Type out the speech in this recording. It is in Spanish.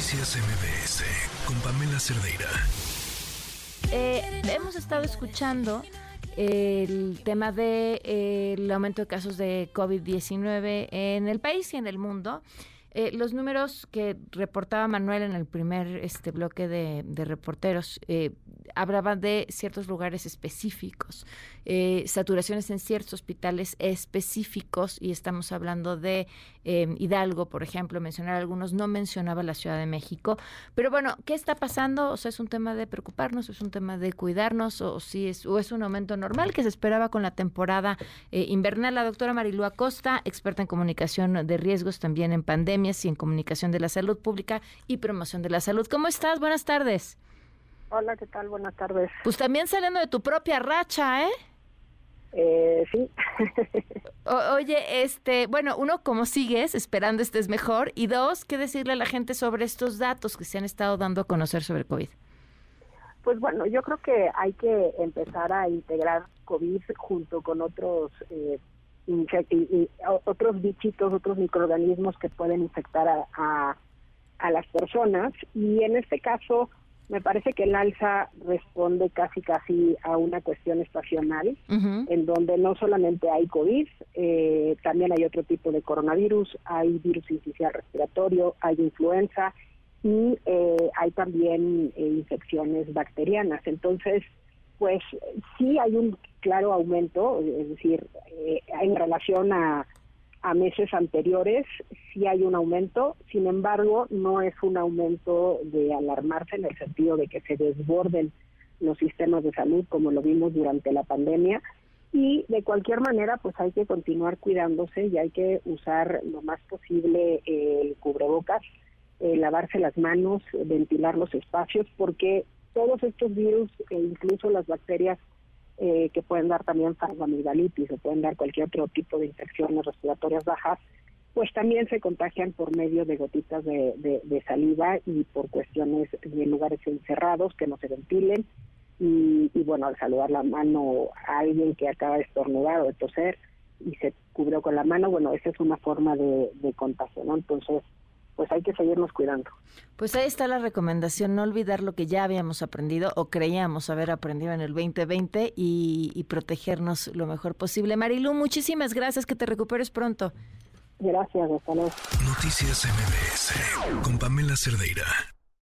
Noticias MBS con Pamela Cerdeira. Eh, hemos estado escuchando el tema de, aumento de casos de COVID-19 en el país y en el mundo. Eh, los números que reportaba Manuel en el primer este bloque de, reporteros eh, hablaban de ciertos lugares específicos, eh, saturaciones en ciertos hospitales específicos, y estamos hablando de em, Hidalgo, por ejemplo, mencionar algunos, no mencionaba la Ciudad de México. Pero bueno, ¿qué está pasando? O sea, ¿es un tema de preocuparnos, es un tema de cuidarnos, o, si es, o es un aumento normal que se esperaba con la temporada invernal? La doctora Marilu Acosta, experta en comunicación de riesgos también en pandemia y en Comunicación de la Salud Pública y Promoción de la Salud. ¿Cómo estás? Buenas tardes. Hola, ¿qué tal? Buenas tardes. Pues también saliendo de tu propia racha, ¿eh? Eh, sí. oye, este, bueno, uno, ¿cómo sigues esperando estés mejor? Y dos, ¿qué decirle a la gente sobre estos datos que se han estado dando a conocer sobre COVID? Pues bueno, yo creo que hay que empezar a integrar COVID junto con otros eh, y, otros bichitos, otros microorganismos que pueden infectar a, a, las personas. Y en este caso, me parece que el alza responde casi casi a una cuestión estacional, en donde no solamente hay COVID, eh, también hay otro tipo de coronavirus, hay virus inicial respiratorio, hay influenza y eh, hay también eh, infecciones bacterianas. Entonces, pues sí hay un claro aumento, es decir, eh, en relación a, meses anteriores sí hay un aumento, sin embargo no es un aumento de alarmarse en el sentido de que se desborden los sistemas de salud como lo vimos durante la pandemia. Y de cualquier manera pues hay que continuar cuidándose y hay que usar lo más posible el cubrebocas, eh, lavarse las manos, ventilar los espacios porque todos estos virus e incluso las bacterias eh, que pueden dar también faringoamigdalitis o pueden dar cualquier otro tipo de infecciones respiratorias bajas, pues también se contagian por medio de gotitas de, saliva y por cuestiones de lugares encerrados que no se ventilen. Y, bueno, al saludar la mano a alguien que acaba de estornudar o de toser y se cubrió con la mano, bueno, esa es una forma de, de contagio, ¿no? Entonces, pues hay que seguirnos cuidando. Pues ahí está la recomendación, no olvidar lo que ya habíamos aprendido o creíamos haber aprendido en el 2020 y, protegernos lo mejor posible. Marilu, muchísimas gracias, que te recuperes pronto. Gracias, hasta luego. Noticias MBS con Pamela Cerdeira.